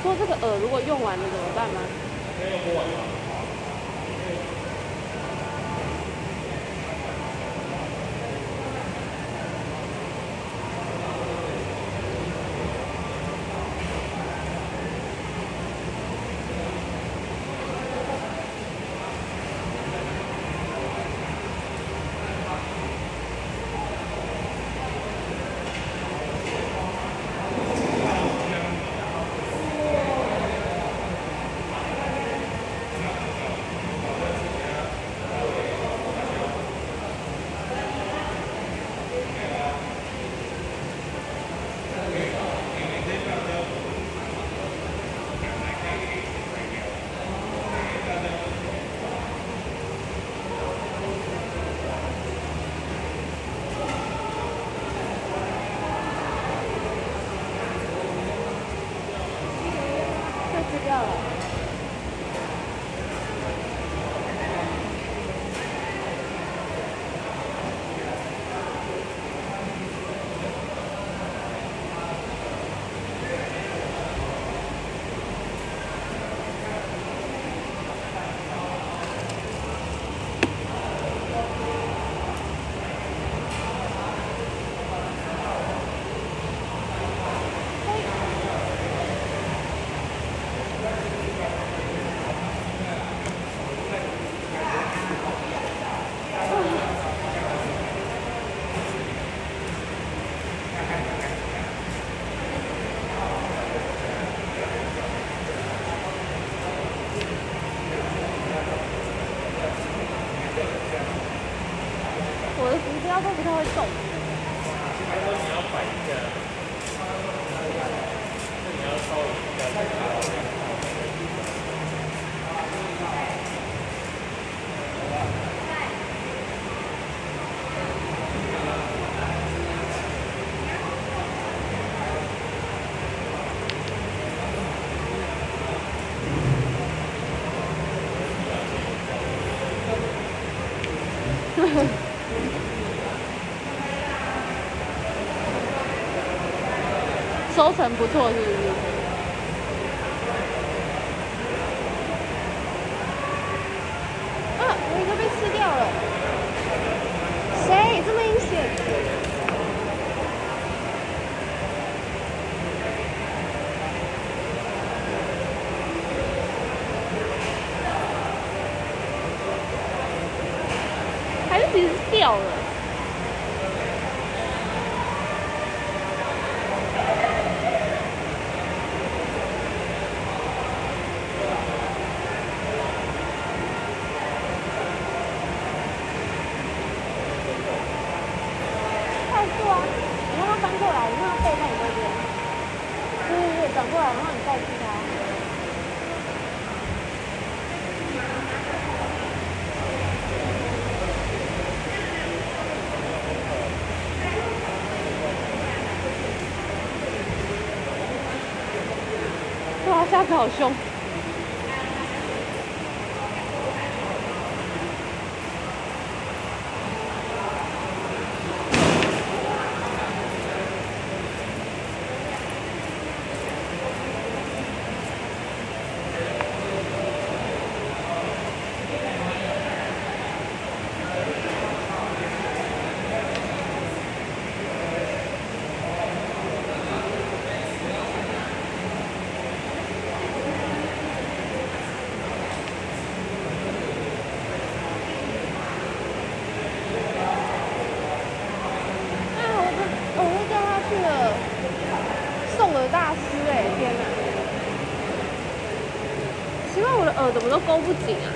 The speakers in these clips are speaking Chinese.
说这个饵如果用完了怎么办吗？没有用完？收成不错，是不是？啊，有一个被吃掉了。谁这么阴险？还是其实是掉了？快速啊！你让它翻过来，你让它背在你那边。对对对，转过来，然后你代替它。哇，下次好凶！啊，我的我会掉下去了，送饵大师哎、天哪！奇怪，我的饵怎么都勾不紧啊？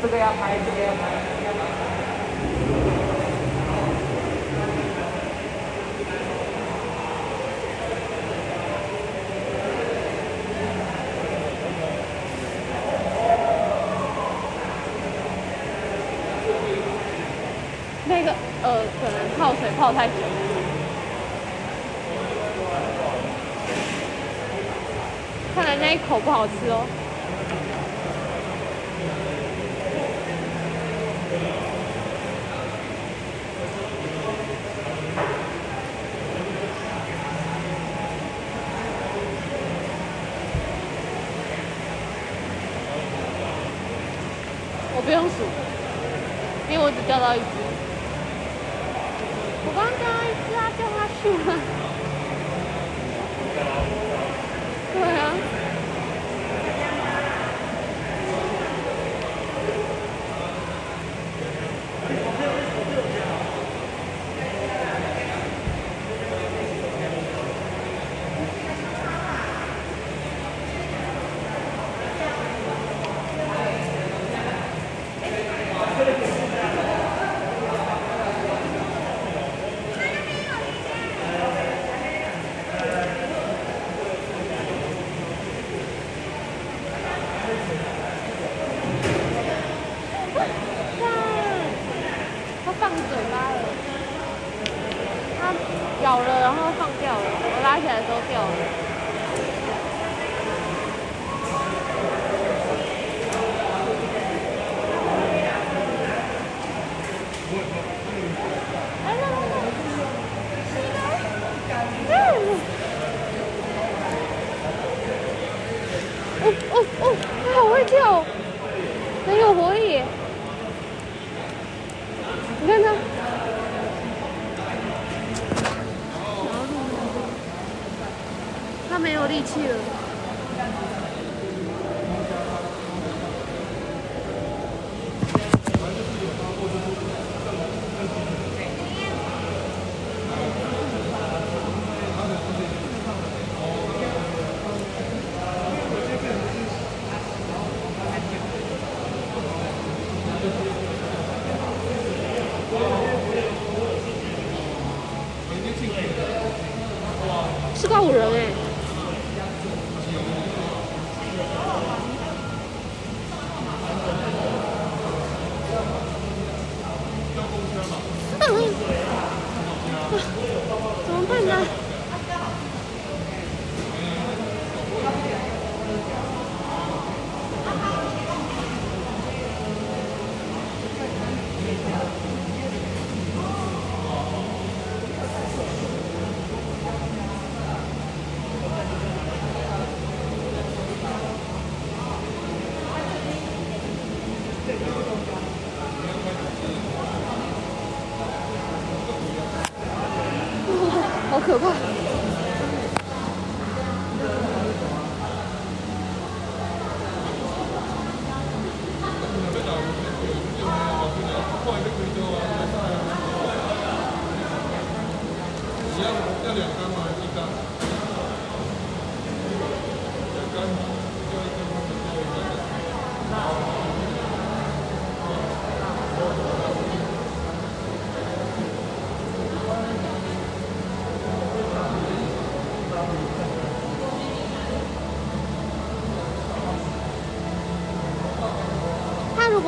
这那个呃，可能泡水泡太久。看来那一口不好吃哦。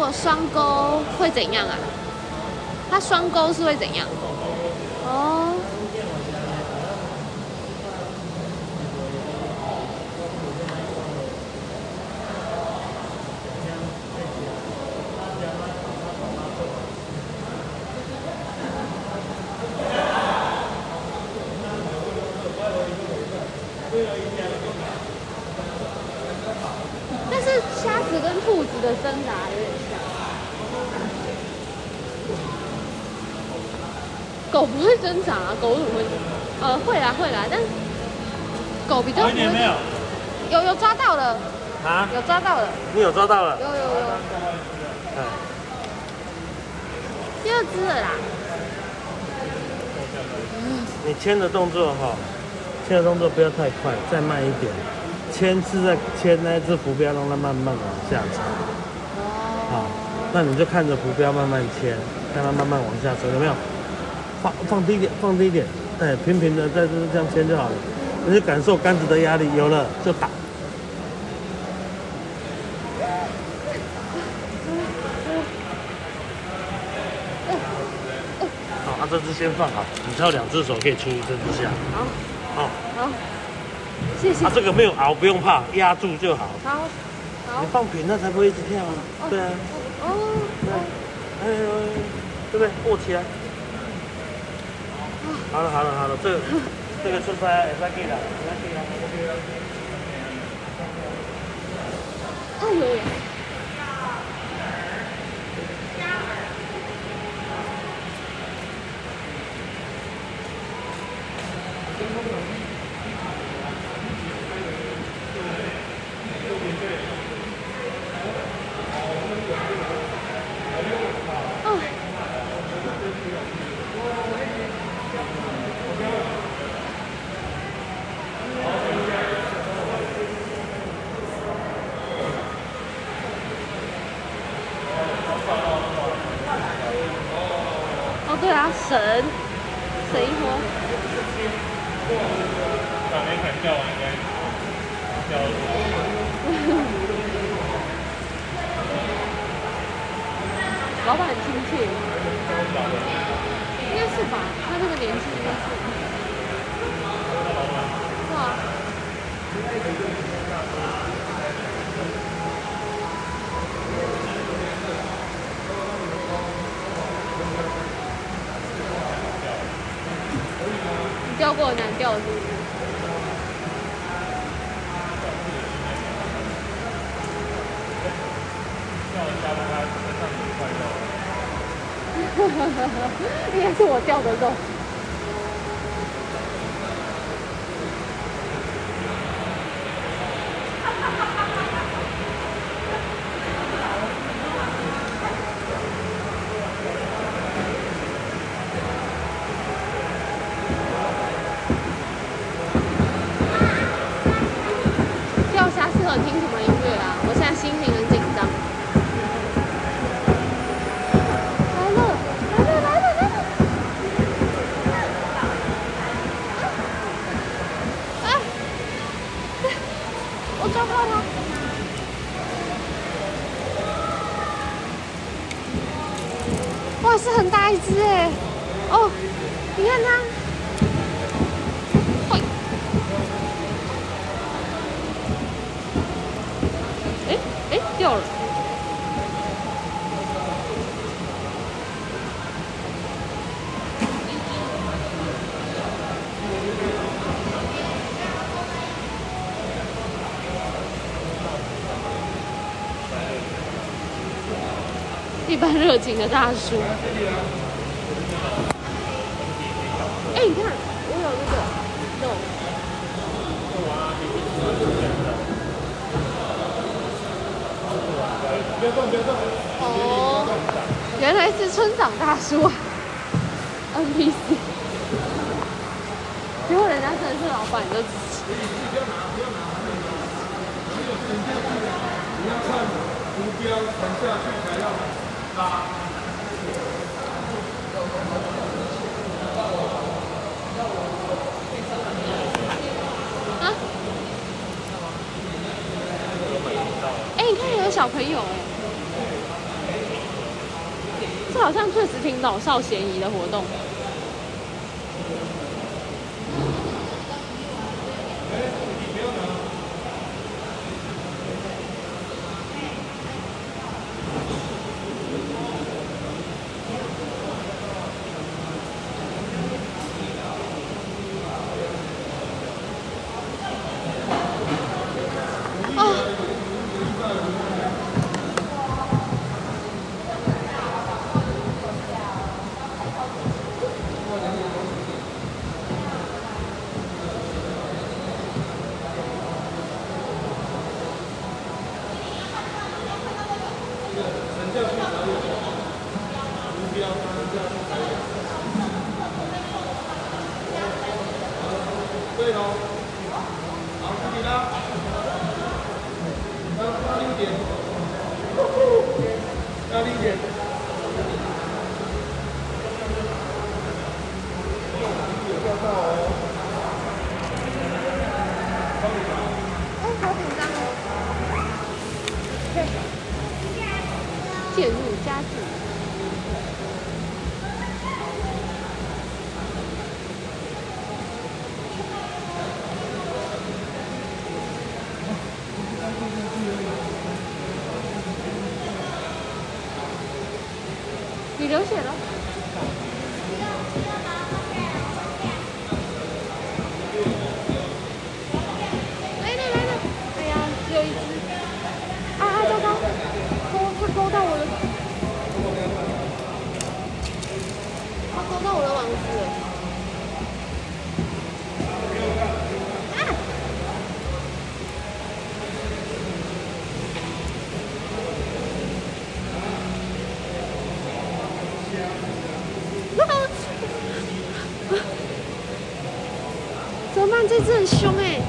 果双钩会怎样啊？它双钩是会怎样？哦，但是虾子跟兔子的挣扎有点像。狗不会挣扎、啊，狗怎么会？呃，会啦会啦，但狗比较。有有？有有抓到了，啊，有抓到了，你有抓到了有？有有，嗯，第二只了啦。你牵的动作哈，牵的动作不要太快，再慢一点。牵是在牵那只浮标，让它慢慢往下沉。好，那你就看着浮标慢慢牵，让它慢慢往下沉，有没有？放放低一点，放低一点，哎，平平的在这这样牵就好了。你就感受杆子的压力，有了就打。好，这只先放好，你才有两只手可以出这只虾。好，好，好，谢谢啊，。这个没有熬，不用怕，压住就好。好，好你，放平它才不会一直跳啊。对啊，哦，对哎呦，对不对？握起来。好了好了好了，这个 这个出差也算给了，也算给了。哎呦，对啊，神神一波，把那款叫完应该叫老板很亲切，应该是吧？他那个年纪应该是，是啊。钓过难钓的是不是？叫一下让他身上有一块肉。应该是我钓的肉。钓虾适合听什么音乐啊？我现在心情很紧张。来了，来了，来了，来了！啊！我抓不到它。哇，是很大一只哎！哦，你看它。喂哎哎，掉了。一般热情的大叔。哎、你看，我有那个肉。哦，原来是村长大叔，NPC。结果人家真的是老板，你就。啊？哎、你看有小朋友哎、这好像确实挺老少咸宜的活动。怎么办？这只很凶哎！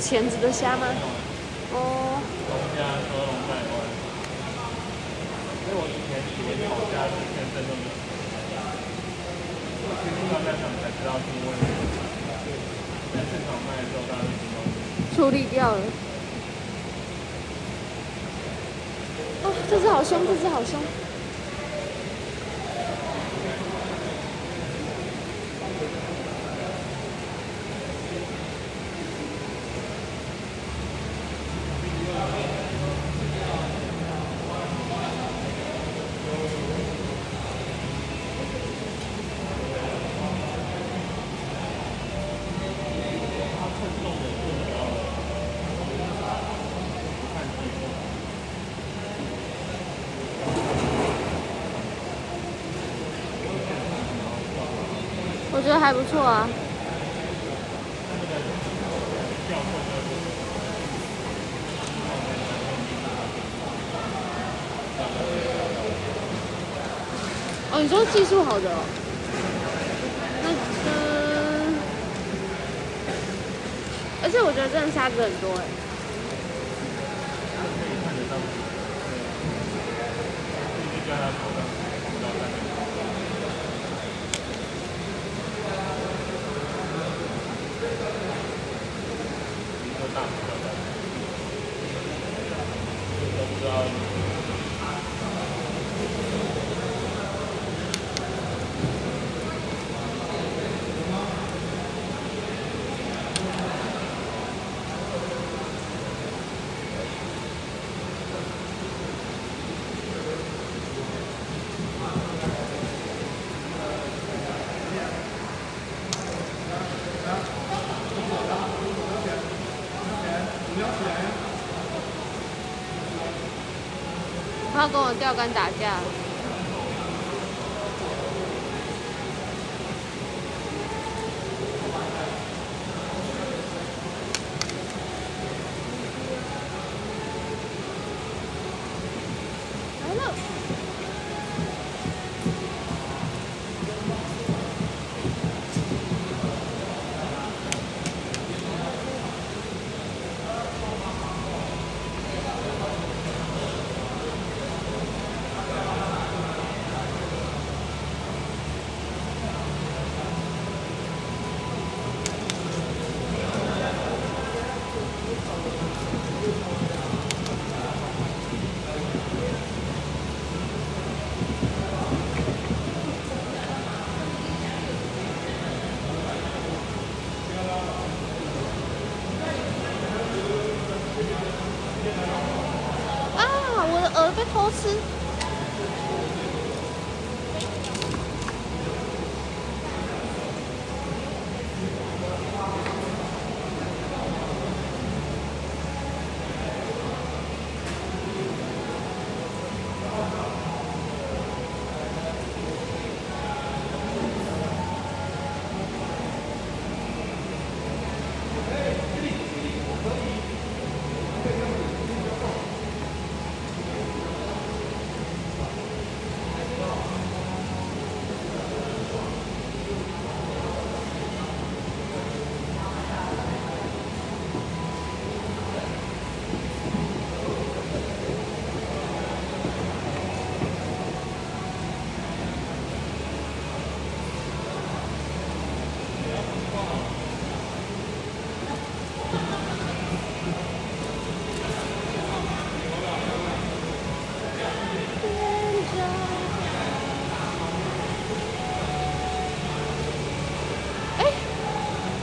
钳子的虾吗？我觉得还不错啊。哦，你说技术好的？那嗯，而且我觉得真的沙子很多哎。跟我钓竿打架。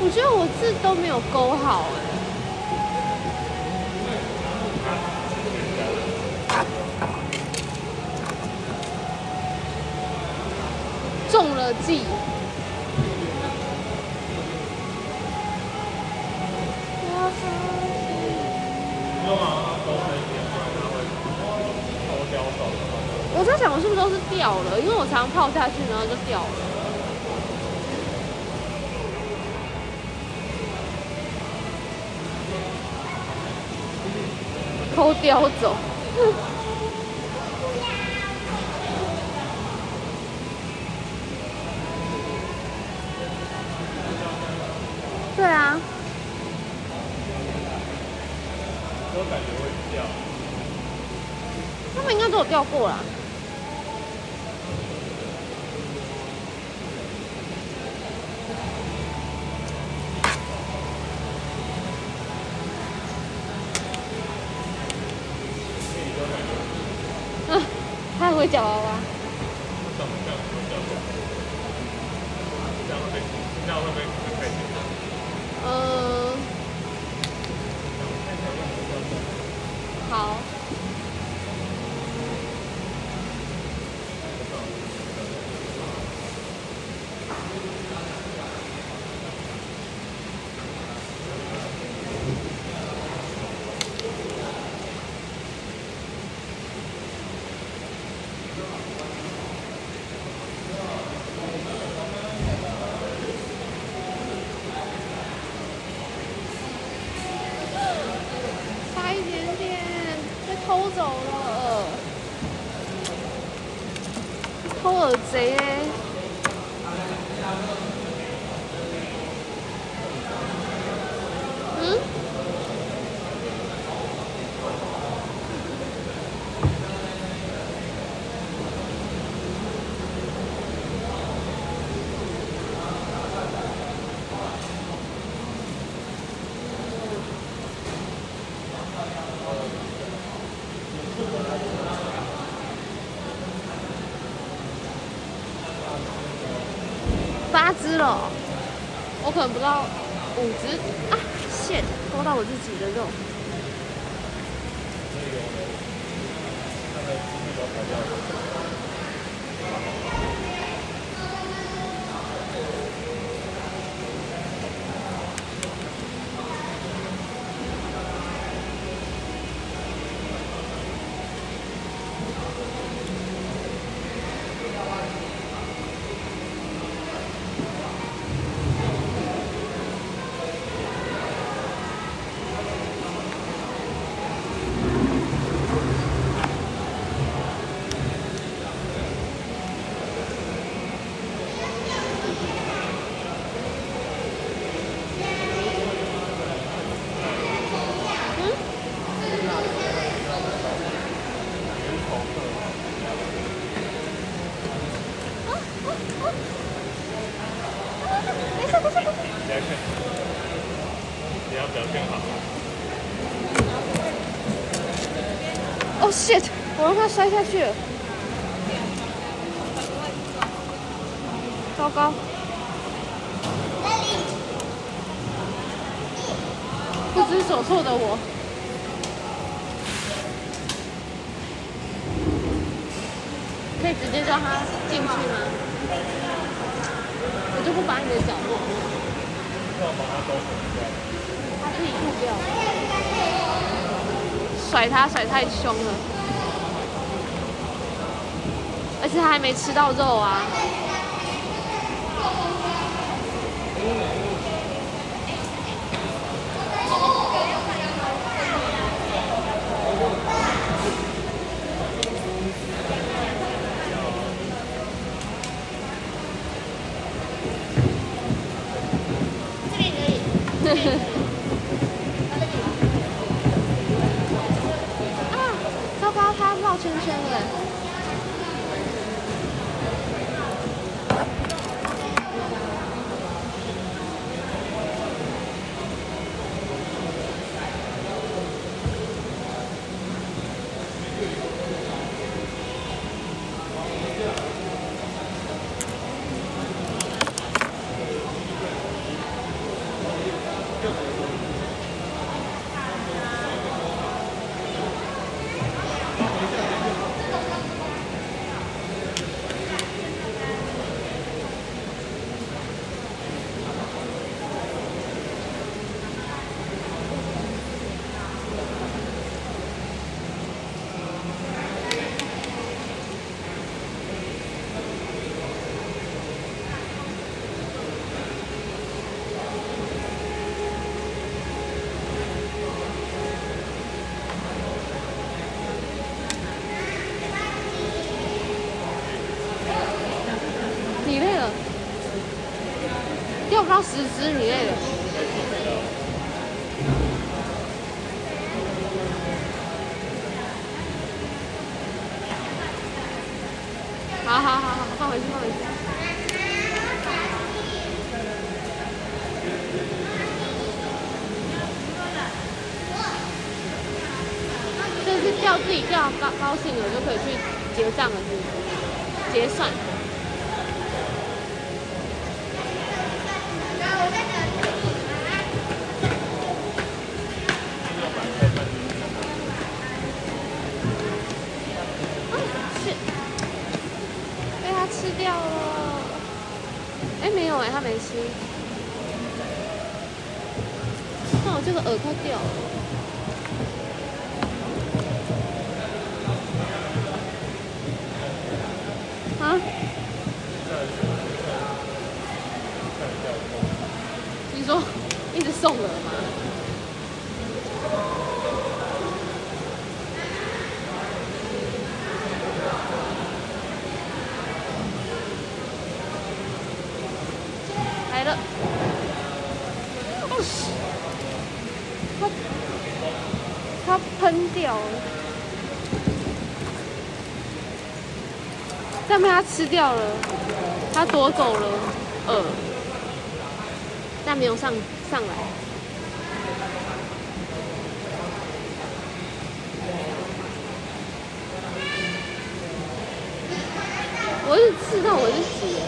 我觉得我字都没有勾好哎。中了计。我在想，我是不是都是掉了？因为我常常泡下去，然后就掉了。偷叼走。对啊，都感觉会掉。他们应该都有掉过啦。嗯，他很会夹娃娃。这样这样会掉手，这样会被这样会被会被嗯，好。差一点点，被偷走了，偷耳贼哎！嗯？八只了，等不到五只啊！线勾到我自己的肉。它摔下去。糟糕。不知所措的我。可以直接叫他进去吗？我就不把你的脚落，要把它都抹掉。它自己吐掉。甩他甩太凶了，他还没吃到肉。啊，不到十只，你累了。好好好好，放回去，放回去。这是钓自己钓高高兴了就可以去结账了，哎，没有哎，他没吃。那我这个饵快掉了。啊？你说一直送饵吗？来了。哦西，它它喷掉了，这样被它吃掉了，它夺走了呃，但没有上上来。我是刺到我是血。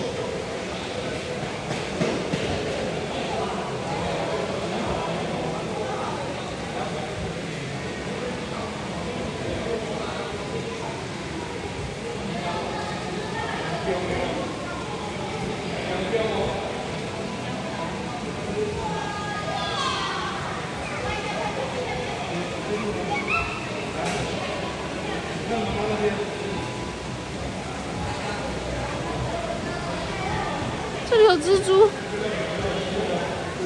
这里有蜘蛛。嗯。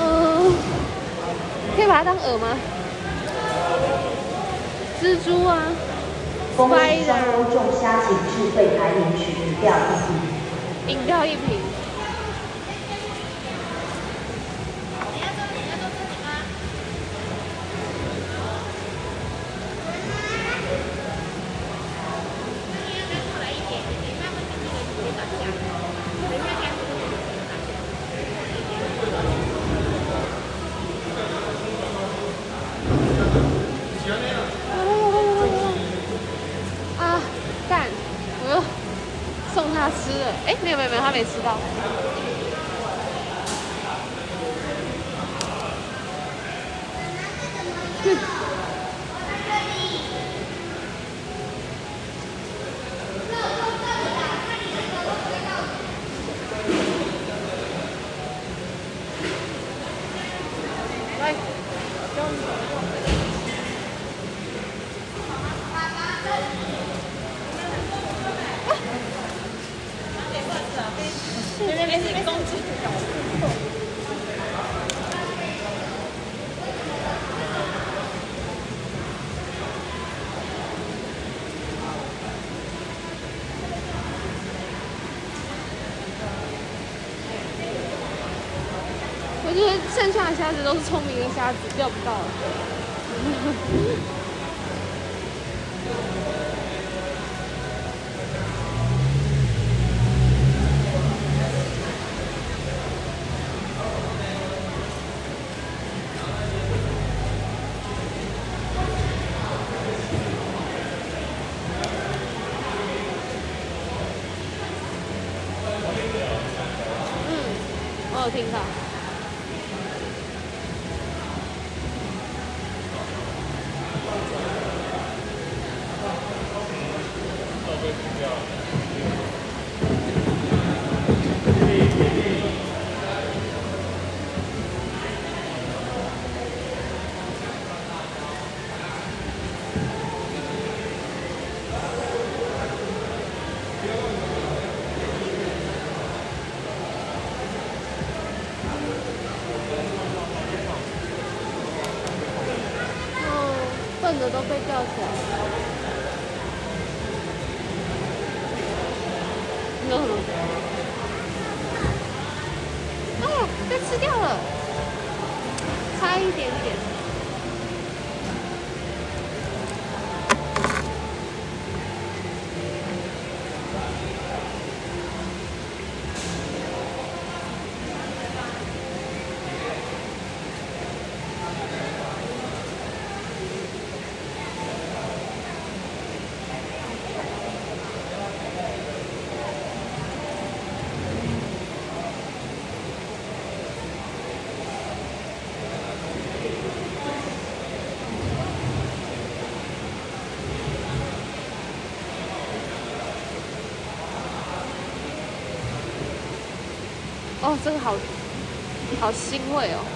嗯，可以把它当饵吗？蜘蛛啊恭喜双，spider，欧中虾请至柜台领取饮料一瓶。饮料一瓶。有了有了有了有了！啊，干！我又送他吃了。哎，没有没有没有，他没吃到。哼来，教你怎么做。那边是公鸡。我觉得剩下的虾子都是聪明的虾子，钓不到。哇这个好好欣慰哦。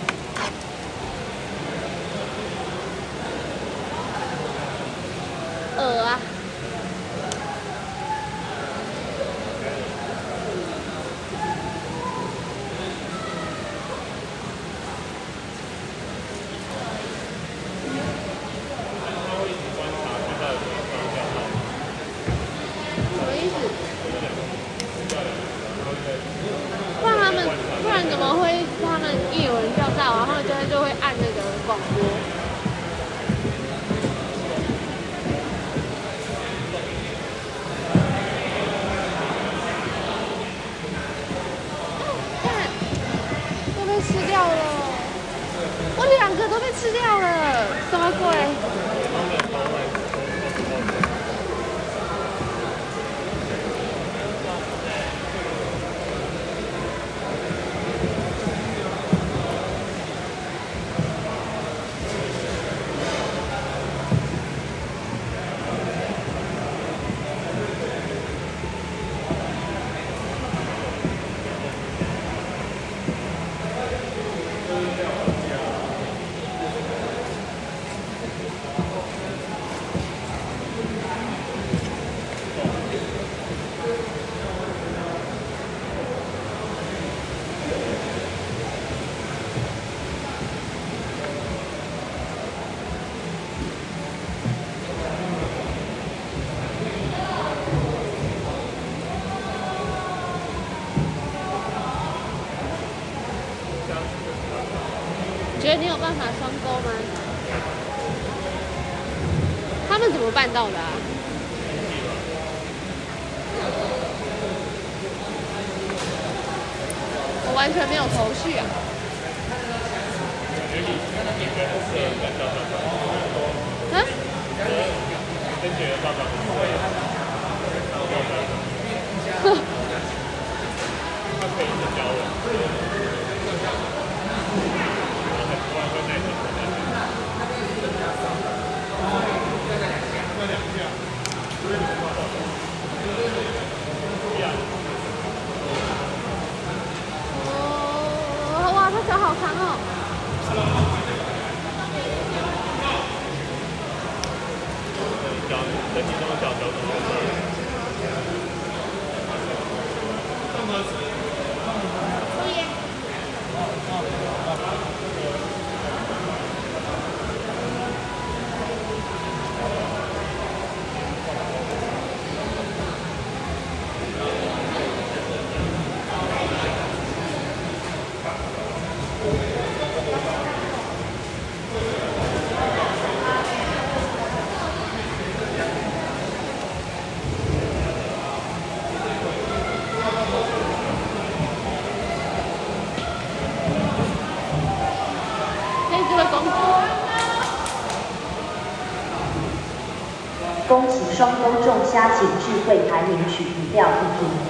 双沟重虾请智慧排领取一料一瓶。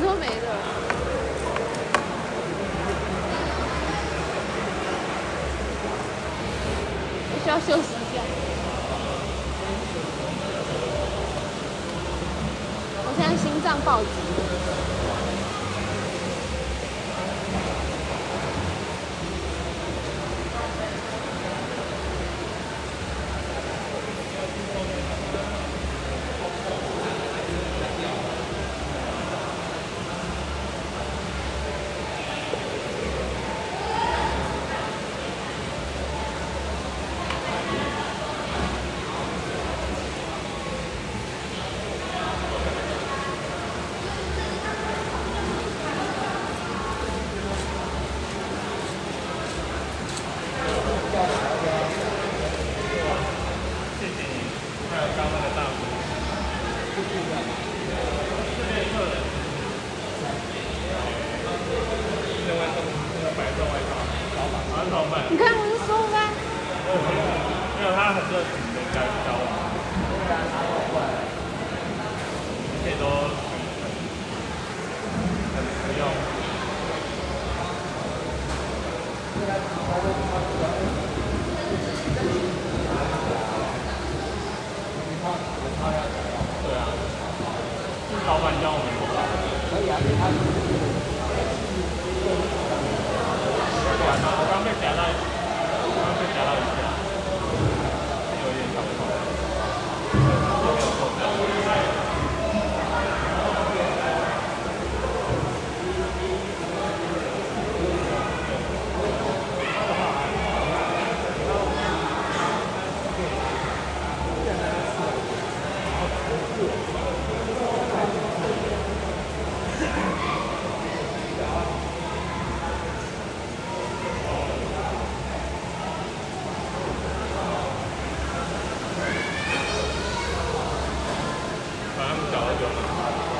都没了。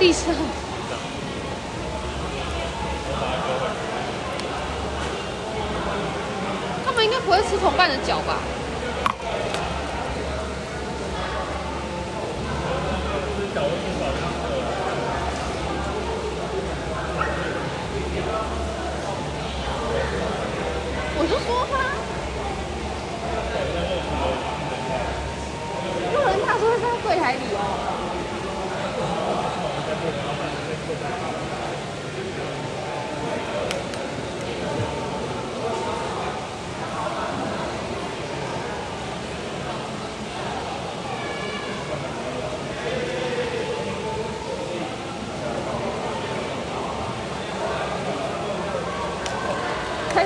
bautizo.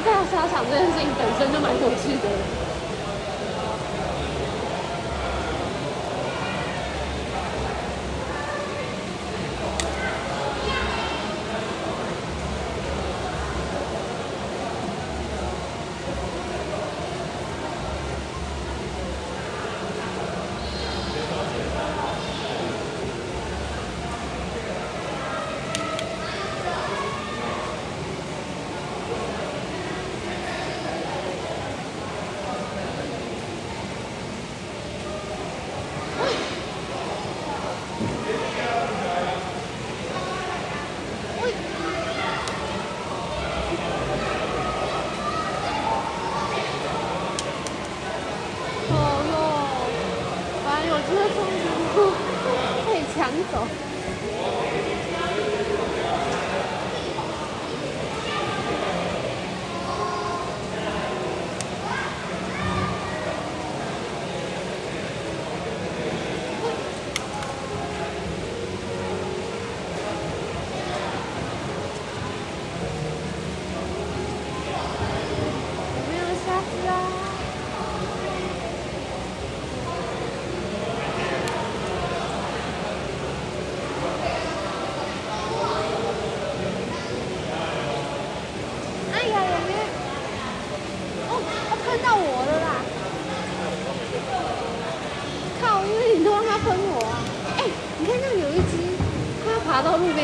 大沙场这件事情本身就蛮有趣的。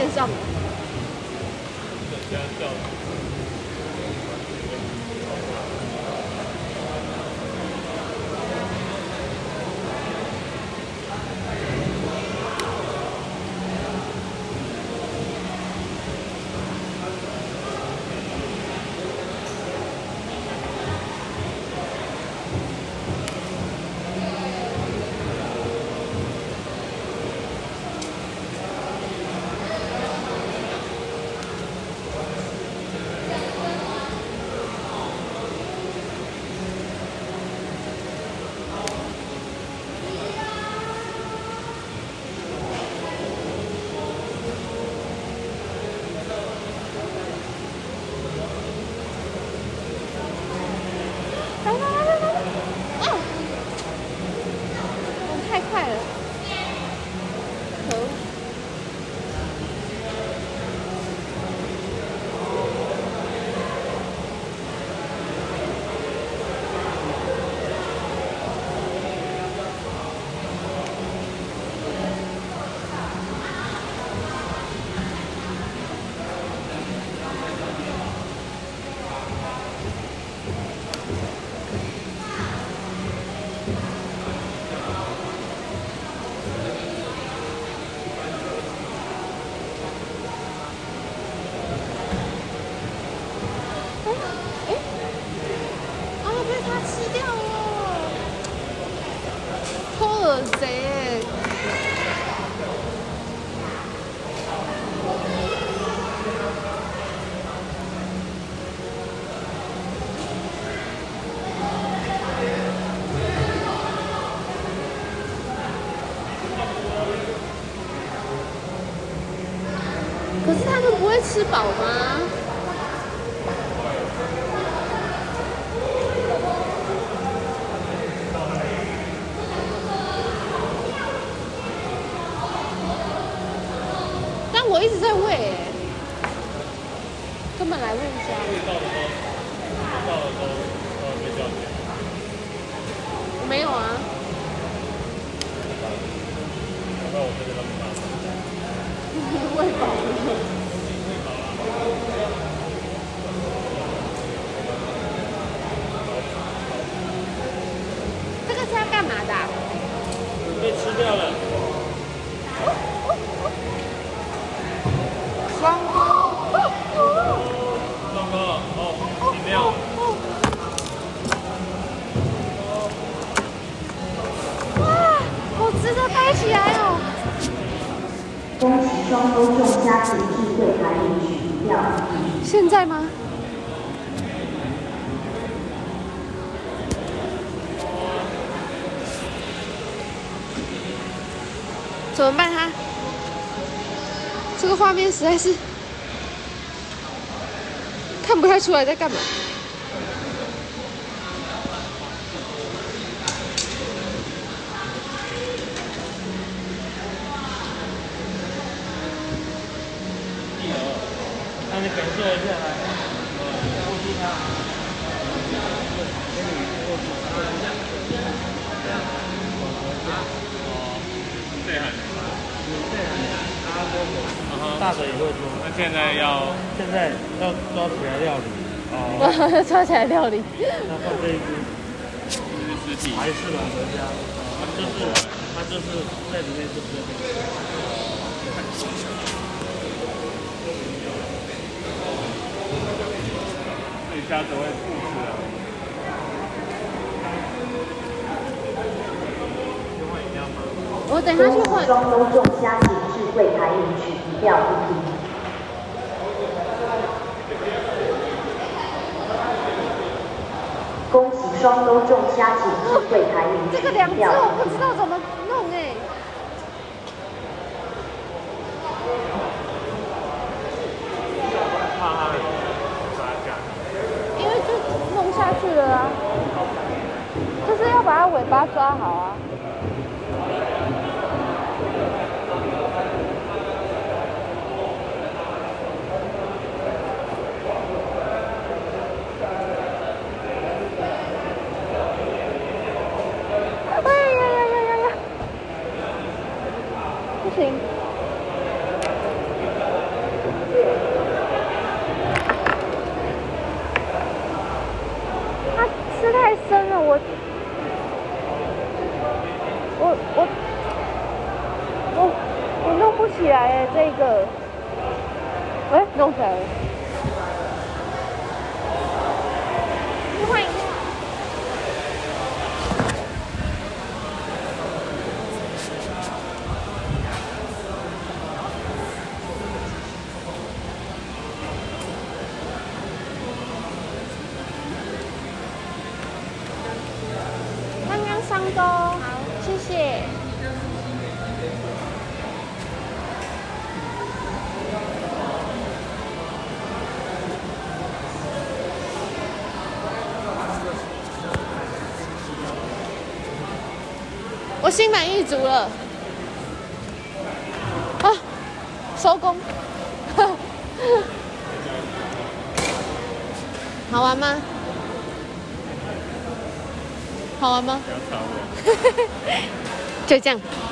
变相现在吗？怎么办他？这个画面实在是看不太出来在干嘛。那你感受一下来，握住它。对很。大的也会做。那现在要现在要抓起来料理，哦，抓起来料理。那放这一只就是尸体，还是老人家，它就是它就是在里面就是那个。这里虾子会吐吃啊。去换。饮料吗？我等下去恭喜换。双沟众家庭智慧台领取一票一瓶。恭喜双沟众家庭智慧台领取这个两只一票我不一平。知道怎么弄哎、怕它抓下。因为就弄下去了啊，就是要把它尾巴抓好啊。哎呀呀呀呀呀！不行。它吃太深了，我我我我我弄不起来哎，这个，哎，弄起来了。我心满意足了。啊，收工。好玩吗？好玩吗？就这样。啊